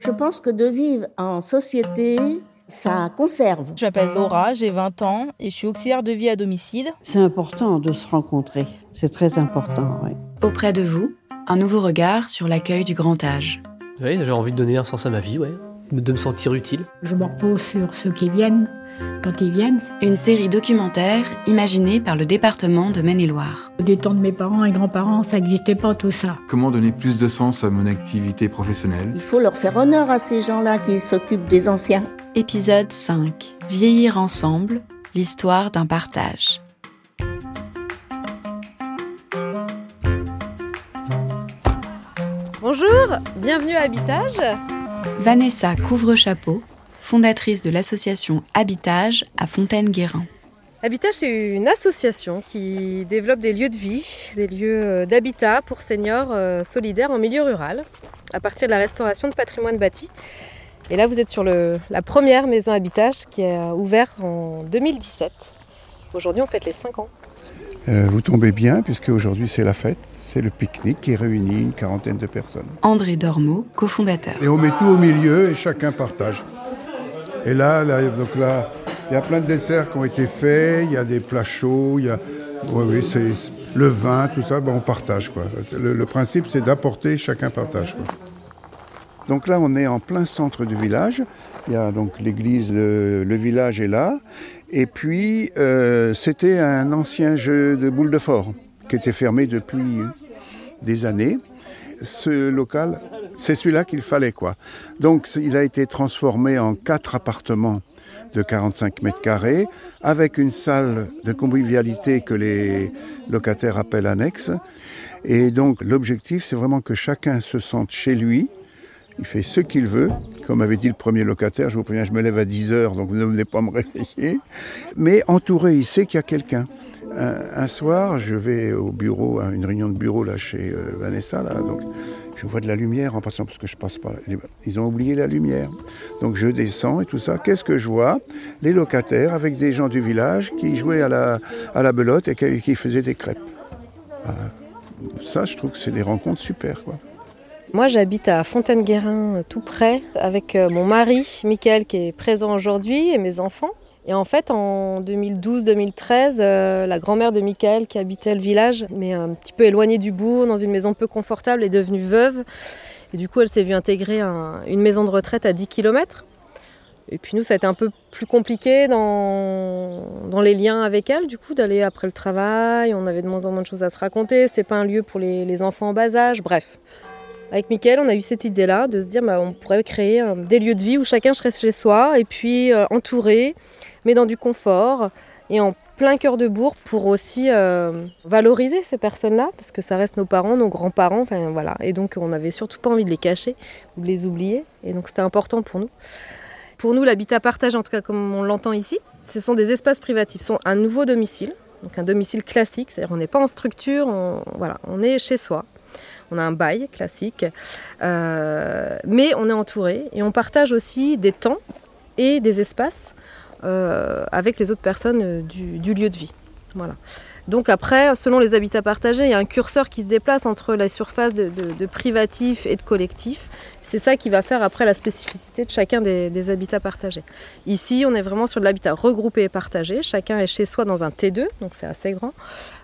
Je pense que de vivre en société, ça conserve. Je m'appelle Laura, j'ai 20 ans et je suis auxiliaire de vie à domicile. C'est important de se rencontrer, c'est très important. Oui. Auprès de vous, un nouveau regard sur l'accueil du grand âge. Oui, j'ai envie de donner un sens à ma vie, ouais. De me sentir utile. Je me repose sur ceux qui viennent quand ils viennent. Une série documentaire imaginée par le département de Maine-et-Loire. Des temps de mes parents et grands-parents, ça n'existait pas tout ça. Comment donner plus de sens à mon activité professionnelle? Il faut leur faire honneur à ces gens-là qui s'occupent des anciens. Épisode 5. Vieillir ensemble, l'histoire d'un partage. Bonjour, bienvenue à Habitage. Vanessa Couvre-Chapeau, fondatrice de l'association Habitage à Fontaine-Guérin. Habitage, c'est une association qui développe des lieux de vie, des lieux euh, d'habitat pour seniors euh, solidaires en milieu rural, à partir de la restauration de patrimoine bâti. Et là, vous êtes sur la première maison Habitage qui euh, ouverte en 2017. Aujourd'hui, on fête les 5 ans. Euh, vous tombez bien, puisque aujourd'hui c'est la fête, c'est le pique-nique qui réunit une quarantaine de personnes. André Dormeau, cofondateur. Et on met tout au milieu et chacun partage. Et là, là, donc là, il y a plein de desserts qui ont été faits, il y a des plats chauds, il y a, oui, oui, c'est le vin, tout ça, ben on partage quoi. Le, le principe, c'est d'apporter, chacun partage quoi. Donc là, on est en plein centre du village. Il y a donc l'église, le, le village est là. Et puis, euh, c'était un ancien jeu de boules de fort qui était fermé depuis des années. Ce local, c'est celui-là qu'il fallait quoi. Donc, il a été transformé en quatre appartements de 45 mètres carrés, avec une salle de convivialité que les locataires appellent annexe. Et donc l'objectif, c'est vraiment que chacun se sente chez lui. Il fait ce qu'il veut. Comme avait dit le premier locataire, je vous préviens, je me lève à 10 heures, donc ne venez pas me réveiller. Mais entouré, il sait qu'il y a quelqu'un. Un, soir, je vais au bureau, à une réunion de bureau là chez euh, Vanessa, donc je vois de la lumière en passant parce que je passe pas. Ils ont oublié la lumière. Donc je descends et tout ça. Qu'est-ce que je vois? Les locataires avec des gens du village qui jouaient à la, à belote et qui, faisaient des crêpes. Ah, ça, je trouve que c'est des rencontres super. Moi, j'habite à Fontaine-Guérin, tout près, avec euh, mon mari, Mickaël, qui est présent aujourd'hui, et mes enfants. Et en fait, en 2012-2013, euh, la grand-mère de Michael, qui habitait le village, mais un petit peu éloignée du bourg, dans une maison peu confortable, est devenue veuve. Et du coup, elle s'est vue intégrer un, une maison de retraite à 10 km. Et puis nous, ça a été un peu plus compliqué dans, dans les liens avec elle, du coup, d'aller après le travail. On avait de moins en moins de choses à se raconter. C'est pas un lieu pour les, les enfants en bas âge. Bref. Avec Mickaël, on a eu cette idée-là de se dire bah, on pourrait créer des lieux de vie où chacun serait chez soi et puis euh, entouré, mais dans du confort et en plein cœur de bourg pour aussi euh, valoriser ces personnes-là parce que ça reste nos parents, nos grands-parents, voilà. Et donc on n'avait surtout pas envie de les cacher ou de les oublier et donc c'était important pour nous. Pour nous, l'habitat partagé, en tout cas comme on l'entend ici, ce sont des espaces privatifs, ce sont un nouveau domicile, donc un domicile classique, c'est-à-dire on n'est pas en structure, on est chez soi. On a un bail classique, euh, mais on est entouré et on partage aussi des temps et des espaces euh, avec les autres personnes du, lieu de vie. Voilà. Donc après, selon les habitats partagés, il y a un curseur qui se déplace entre la surface de privatif et de collectif. C'est ça qui va faire après la spécificité de chacun des, habitats partagés. Ici, on est vraiment sur de l'habitat regroupé et partagé. Chacun est chez soi dans un T2, donc c'est assez grand,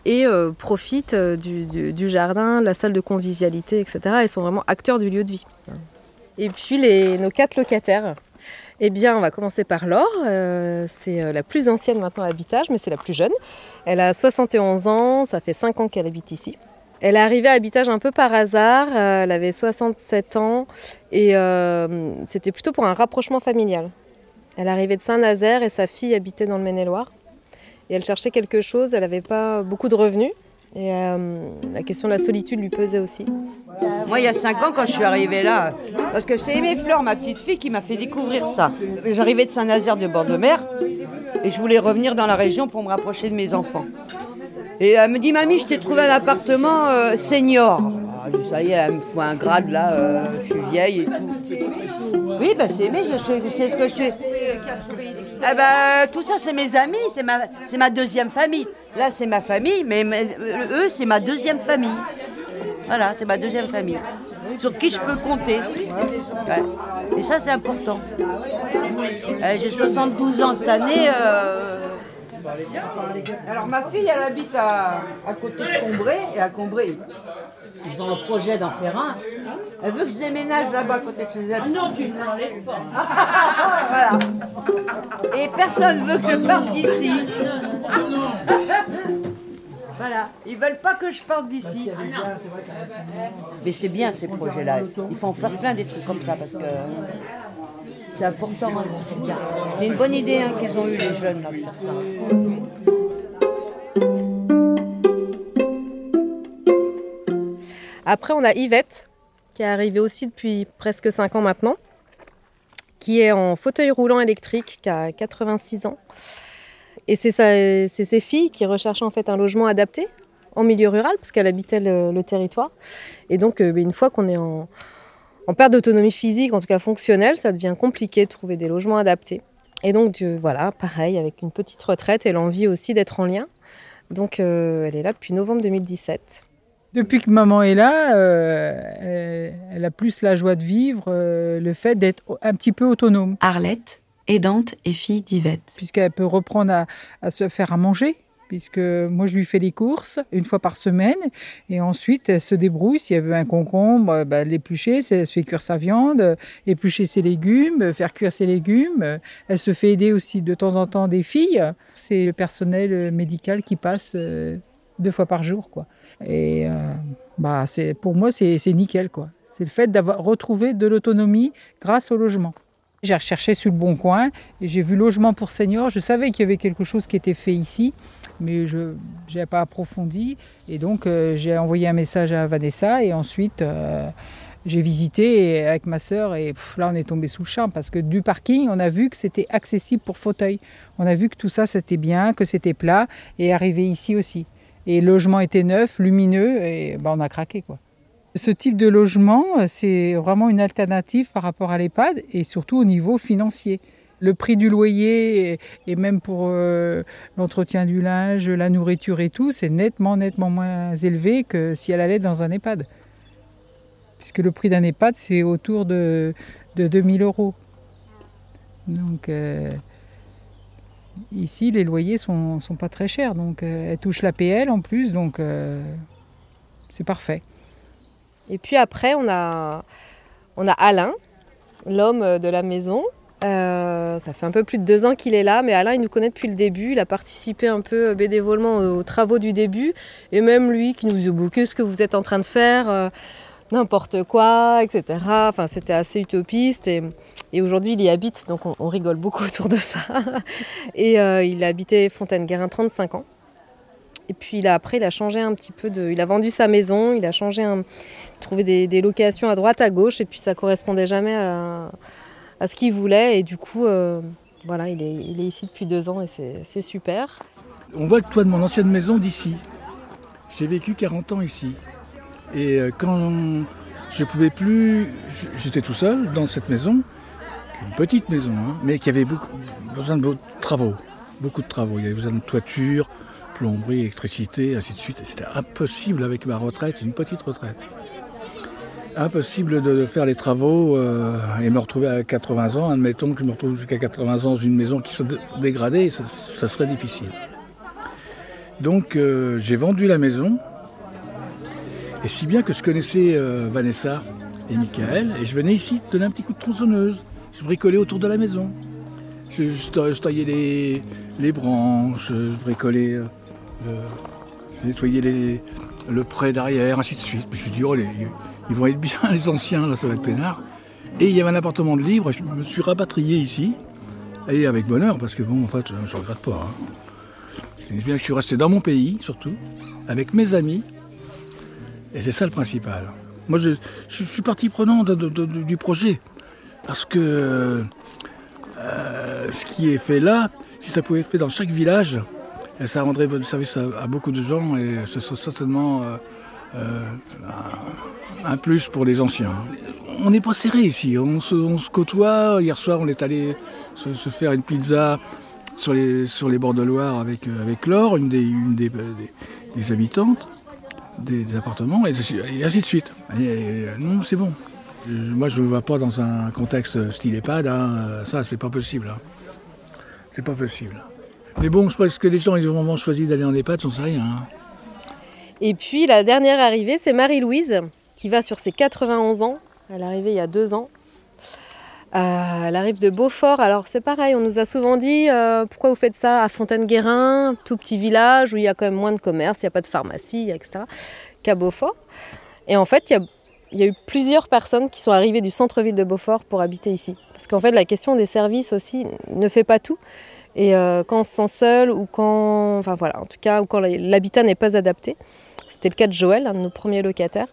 et euh, profite du, du, jardin, la salle de convivialité, etc. Ils sont vraiment acteurs du lieu de vie. Et puis nos quatre locataires. Eh bien, on va commencer par Laure. Euh, c'est la plus ancienne maintenant à Habitage, mais c'est la plus jeune. Elle a 71 ans, ça fait 5 ans qu'elle habite ici. Elle est arrivée à Habitage un peu par hasard, euh, elle avait 67 ans et euh, c'était plutôt pour un rapprochement familial. Elle arrivait de Saint-Nazaire et sa fille habitait dans le Maine-et-Loire. Et elle cherchait quelque chose, elle n'avait pas beaucoup de revenus. Et euh, la question de la solitude lui pesait aussi. Moi, il y a 5 ans, quand je suis arrivée là, parce que c'est Aimé Fleur, ma petite fille, qui m'a fait découvrir ça. J'arrivais de Saint-Nazaire de bord de mer et je voulais revenir dans la région pour me rapprocher de mes enfants. Et elle me dit, mamie, je t'ai trouvé un appartement euh, senior. Ah, ça y est, elle me fout un grade là, euh, je suis vieille et tout. Oui, bah c'est Aimé, je sais, ce que je fais. Eh ben, tout ça, c'est mes amis, c'est ma, ma deuxième famille. Là, c'est ma famille, mais, mais eux, c'est ma deuxième famille. Voilà, c'est ma deuxième famille. sur qui je peux compter. Et ça, c'est important. Euh, J'ai 72 ans cette année. euh, Alors ma fille, elle habite à, à côté de Combray, et à Combray, ils ont un projet d'en faire un. Elle veut que je déménage là-bas à côté de chez elle. non, tu ne l'enlèves pas. voilà. Et personne veut que je parte d'ici. Voilà, ils veulent pas que je parte d'ici. Mais c'est bien ces projets-là. Il faut en faire plein des trucs comme ça parce que c'est important. hein, c'est une bonne idée hein, qu'ils ont eu les jeunes là, de faire ça. Après, on a Yvette, qui est arrivée aussi depuis presque 5 ans maintenant, qui est en fauteuil roulant électrique, qui a 86 ans. Et c'est ses filles qui recherchaient en fait un logement adapté en milieu rural, parce qu'elle habitait le, le territoire. Et donc, euh, une fois qu'on est en, en perte d'autonomie physique, en tout cas fonctionnelle, ça devient compliqué de trouver des logements adaptés. Et donc, voilà, pareil, avec une petite retraite et l'envie aussi d'être en lien. Donc, euh, elle est là depuis novembre 2017. Depuis que maman est là, euh, elle, elle a plus la joie de vivre, euh, le fait d'être un petit peu autonome. Arlette, aidante et fille d'Yvette. Puisqu'elle peut reprendre à, à se faire à manger, puisque moi je lui fais les courses une fois par semaine, et ensuite elle se débrouille. S'il y avait un concombre, bah, l'éplucher, elle se fait cuire sa viande, euh, éplucher ses légumes, euh, faire cuire ses légumes. Euh, Elle se fait aider aussi de temps en temps des filles. C'est le personnel euh, médical qui passe euh, deux fois par jour, quoi. Et euh, bah, c'est, pour moi, c'est, c'est nickel. quoi. C'est le fait d'avoir retrouvé de l'autonomie grâce au logement. J'ai recherché sur le bon coin et j'ai vu logement pour seniors. Je savais qu'il y avait quelque chose qui était fait ici, mais je n'avais pas approfondi. Et donc, euh, j'ai envoyé un message à Vanessa et ensuite, euh, j'ai visité avec ma sœur. Et là, on est tombé sous le champ parce que du parking, on a vu que c'était accessible pour fauteuil. On a vu que tout ça, c'était bien, que c'était plat et arrivé ici aussi. Et le logement était neuf, lumineux, et ben, on a craqué. quoi. Ce type de logement, c'est vraiment une alternative par rapport à l'EHPAD et surtout au niveau financier. Le prix du loyer et, même pour euh, l'entretien du linge, la nourriture et tout, c'est nettement, nettement moins élevé que si elle allait dans un EHPAD. Puisque le prix d'un EHPAD, c'est autour de, de 2000 euros. Donc, euh, Ici, les loyers sont, sont pas très chers, donc euh, elle touche l'APL en plus, donc c'est parfait. Et puis après, on a Alain, l'homme de la maison. Euh, ça fait un peu plus de deux ans qu'il est là, mais Alain, il nous connaît depuis le début. Il a participé un peu bénévolement aux, aux travaux du début. Et même lui qui nous dit Qu'est-ce que vous êtes en train de faire Euh, N'importe quoi, etc. Enfin, c'était assez utopiste. Et, aujourd'hui, il y habite, donc on, rigole beaucoup autour de ça. et euh, il a habité Fontaine-Guérin 35 ans. Et puis après, il a changé un petit peu de. Il a vendu sa maison, il a changé trouvé des, des locations à droite, à gauche, et puis ça correspondait jamais à, à ce qu'il voulait. Et du coup, euh, voilà, il est, ici depuis deux ans et c'est super. On voit le toit de mon ancienne maison d'ici. J'ai vécu 40 ans ici. Et euh, quand je pouvais plus, j'étais tout seul dans cette maison, une petite maison, hein, mais qui avait beaucoup, besoin de travaux. Beaucoup de travaux. Il y avait besoin de toiture, plomberie, électricité, ainsi de suite. C'était impossible avec ma retraite, une petite retraite. Impossible de faire les travaux euh, et me retrouver à 80 ans. Admettons que je me retrouve jusqu'à 80 ans dans une maison qui soit dé- dégradée, ça, serait difficile. Donc euh, j'ai vendu la maison, et si bien que je connaissais euh, Vanessa et Michael, et je venais ici donner un petit coup de tronçonneuse. Je bricolais autour de la maison. Je, je ta- je taillais les, branches, je bricolais, je nettoyais le pré derrière, ainsi de suite. Je me ils vont être bien les anciens, là, ça va être peinard. Et il y avait un appartement de libre, je me suis rapatrié ici, et avec bonheur, parce que bon, en fait, je ne regrette pas. hein. Je suis resté dans mon pays, surtout, avec mes amis. Et c'est ça le principal. Moi, je, suis partie prenante du projet. Parce que euh, ce qui est fait là, si ça pouvait être fait dans chaque village, ça rendrait service à, beaucoup de gens et ce serait certainement euh, un, un plus pour les anciens. On n'est pas serré ici, on se, on se côtoie. Hier soir, on est allé se, faire une pizza sur les, sur les bords de Loire avec, euh, avec Laure, une des, une des, des habitantes. des appartements, et, ainsi de suite. Non, c'est bon. Je- moi, je ne me vois pas dans un contexte style EHPAD, hein. ça, c'est pas possible. hein. C'est pas possible. Mais bon, je pense que les gens, ils ont vraiment choisi d'aller en EHPAD, j'en sais rien. hein. Et puis la dernière arrivée, c'est Marie-Louise, qui va sur ses 91 ans. Elle est arrivée il y a deux ans. Euh, elle arrive de Beaufort. Alors c'est pareil, on nous a souvent dit euh, pourquoi vous faites ça à Fontaine-Guérin, tout petit village où il y a quand même moins de commerce, il n'y a pas de pharmacie, etc., qu'à Beaufort. Et en fait, il y a, eu plusieurs personnes qui sont arrivées du centre-ville de Beaufort pour habiter ici. Parce qu'en fait, la question des services aussi ne fait pas tout. Et euh, quand on se sent seul ou quand, enfin voilà, en tout cas, ou quand l'habitat n'est pas adapté, c'était le cas de Joël, un de nos premiers locataires,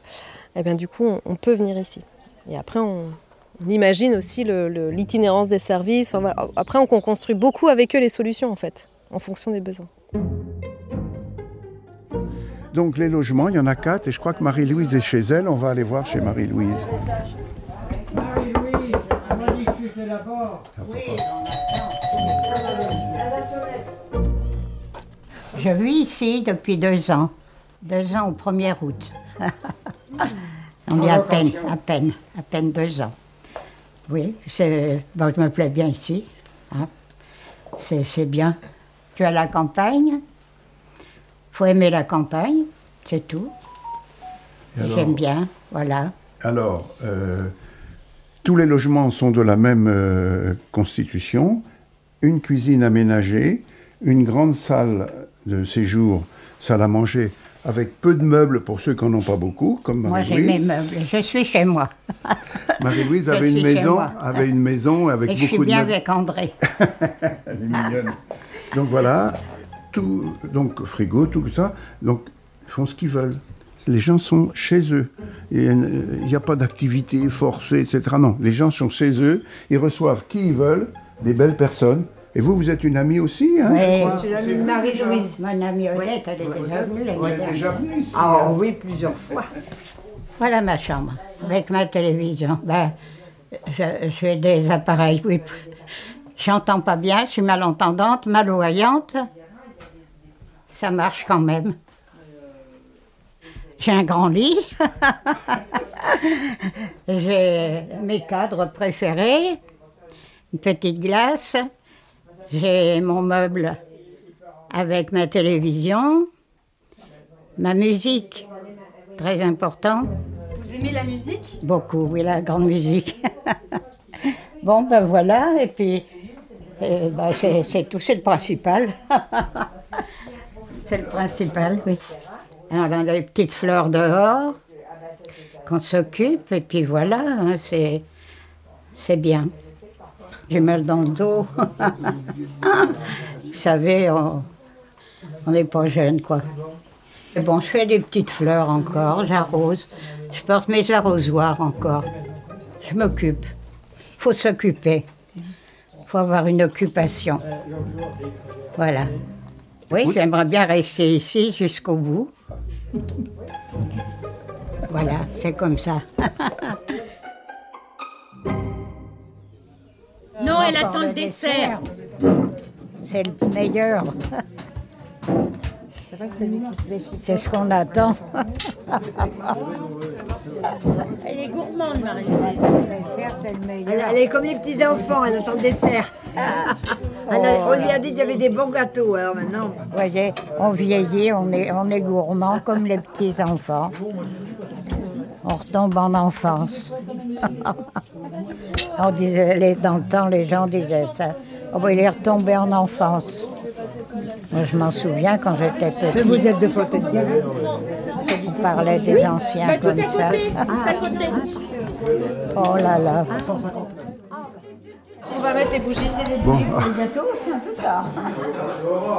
et bien du coup, on, on peut venir ici. Et après, on, on imagine aussi l'itinérance des services. Enfin, voilà. Après, on construit beaucoup avec eux les solutions, en fait, en fonction des besoins. Donc les logements, il y en a quatre et je crois que Marie-Louise est chez elle. On va aller voir chez Marie-Louise. Je vis ici depuis deux ans. Deux ans au 1er août. On est à peine, à peine, à peine deux ans. Oui, c'est, bon, je me plais bien ici. hein. C'est, bien. Tu as la campagne? faut aimer la campagne, c'est tout. J'aime bien, voilà. Alors, euh, tous les logements sont de la même euh, constitution. Une cuisine aménagée, une grande salle de séjour, salle à manger, avec peu de meubles pour ceux qui n'en ont pas beaucoup, comme Moi, j'ai mes Marie-Louise. meubles. Je suis chez moi. Marie-Louise Je avait une suis maison, avait une maison avec Et je suis beaucoup de bien meubles. avec André. Elle est mignonne. Donc voilà, tout, donc frigo, tout ça. Donc ils font ce qu'ils veulent. Les gens sont chez eux. Euh, Il n'y a pas d'activité forcée, etc. Non, les gens sont chez eux. Ils reçoivent qui ils veulent, des belles personnes. Et vous, vous êtes une amie aussi, hein, je Oui. crois Je suis l'amie de Marie-Louise. Mon amie Odette, elle est déjà venue l'année Ouais, elle est dernière. déjà venue ici. Ah oui, plusieurs fois. Voilà ma chambre, avec ma télévision. Ben, j'ai des appareils, oui. J'entends pas bien, je suis malentendante, malvoyante. Ça marche quand même. J'ai un grand lit. J'ai mes cadres préférés. Une petite glace. J'ai mon meuble avec ma télévision. Ma musique, très important. Vous aimez la musique? Beaucoup, oui, la grande musique. bon, ben voilà, et puis euh, ben, c'est tout, c'est le principal. c'est le principal, oui. Alors, on a des petites fleurs dehors qu'on s'occupe, et puis voilà, hein, c'est bien. J'ai mal dans le dos. Vous savez, on n'est pas jeune, quoi. Et bon, je fais des petites fleurs encore, j'arrose. Je porte mes arrosoirs encore. Je m'occupe. Il faut s'occuper. Il faut avoir une occupation. Voilà. Oui, j'aimerais bien rester ici jusqu'au bout. Voilà, c'est comme ça. elle attend le dessert. C'est le meilleur. C'est ce qu'on attend. Elle est gourmande, marie Elle, elle est comme les petits enfants, elle attend le dessert. Elle a- on lui a dit qu'il y avait des bons gâteaux, alors maintenant. Vous voyez, on vieillit, on est, on est gourmand comme les petits enfants. On retombe en enfance. on disait, les- dans le temps, les gens disaient ça. Oh, ben, il est retombé en enfance. Moi, je m'en souviens quand j'étais petit. Vous êtes de Fontaine-Guérin On parlait des anciens comme ça. Oh là là. On va mettre les bougies. Bon. Les gâteaux, c'est un peu tard.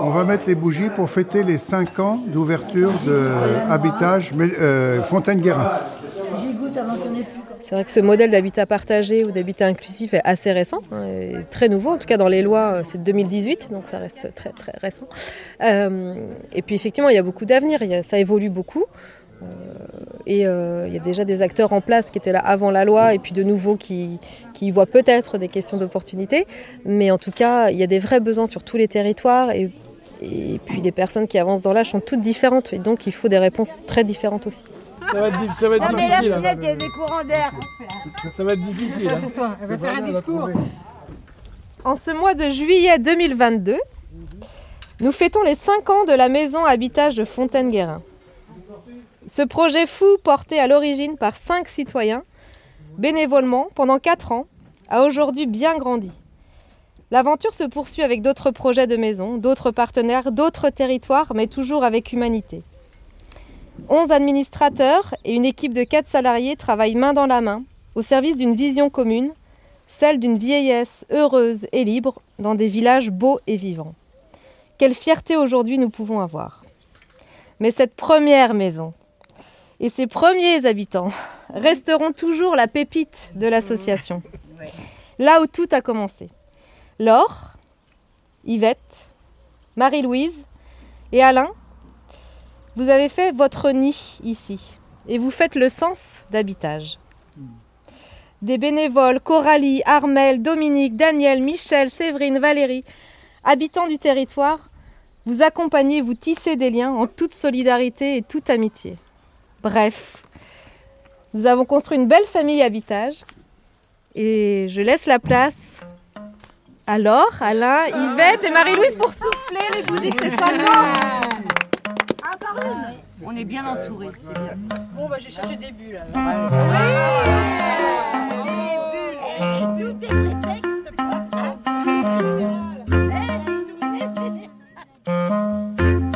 On va mettre les bougies pour fêter les 5 ans d'ouverture de Habitage euh, Fontaine-Guérin. C'est vrai que ce modèle d'habitat partagé ou d'habitat inclusif est assez récent, hein, très nouveau. En tout cas, dans les lois, euh, c'est de 2018, donc ça reste très très récent. Euh, et puis effectivement, il y a beaucoup d'avenir. Ça évolue beaucoup. Euh, et il y a déjà des acteurs en place qui étaient là avant la loi, et puis de nouveaux qui, qui voient peut-être des questions d'opportunité. Mais en tout cas, il y a des vrais besoins sur tous les territoires. Et puis les personnes qui avancent dans l'âge sont toutes différentes et donc il faut des réponses très différentes aussi. Ça va être, ça va être Non, mais la difficile. fenêtre, il y a hein. des courants d'air. Ça va être difficile. hein. Elle va faire un discours. En ce mois de juillet 2022, nous fêtons les 5 ans de la maison habitage de Fontaine-Guérin. Ce projet fou, porté à l'origine par 5 citoyens, bénévolement pendant 4 ans, a aujourd'hui bien grandi. L'aventure se poursuit avec d'autres projets de maison, d'autres partenaires, d'autres territoires, mais toujours avec humanité. 11 administrateurs et une équipe de 4 salariés travaillent main dans la main au service d'une vision commune, celle d'une vieillesse heureuse et libre dans des villages beaux et vivants. Quelle fierté aujourd'hui nous pouvons avoir. Mais cette première maison et ses premiers habitants resteront toujours la pépite de l'association. Là où tout a commencé. Laure, Yvette, Marie-Louise et Alain, vous avez fait votre nid ici et vous faites le sens d'habitage. Des bénévoles, Coralie, Armel, Dominique, Daniel, Michel, Séverine, Valérie, habitants du territoire, vous accompagnez, vous tissez des liens en toute solidarité et toute amitié. Bref, nous avons construit une belle famille habitage et je laisse la place Laure, Alain, Yvette et Marie-Louise pour souffler les bougies de ces cinq ans. On est bien entourés. Bon, bah, j'ai cherché des bulles.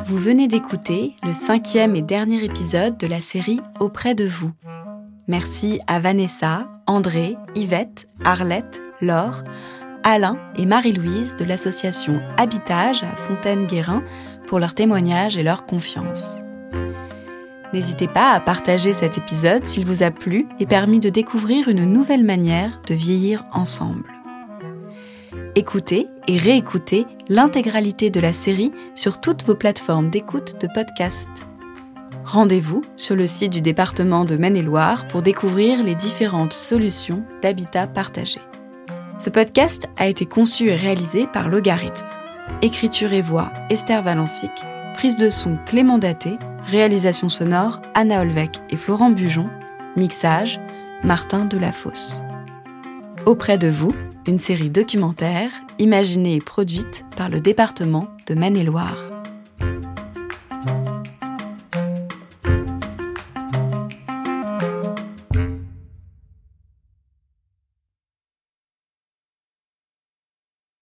Vous venez d'écouter le cinquième et dernier épisode de la série Auprès de vous. Merci à Vanessa, André, Yvette, Arlette, Laure, Alain et Marie-Louise de l'association Habitage à Fontaine-Guérin pour leur témoignage et leur confiance. N'hésitez pas à partager cet épisode s'il vous a plu et permis de découvrir une nouvelle manière de vieillir ensemble. Écoutez et réécoutez l'intégralité de la série sur toutes vos plateformes d'écoute de podcast. Rendez-vous sur le site du département de Maine-et-Loire pour découvrir les différentes solutions d'habitat partagé. Ce podcast a été conçu et réalisé par Logarithme. Écriture et voix Esther Valencic, prise de son Clément Daté, réalisation sonore Anna Olvec et Florent Bujon, mixage Martin Delafosse. Auprès de vous, une série documentaire imaginée et produite par le département de Maine-et-Loire.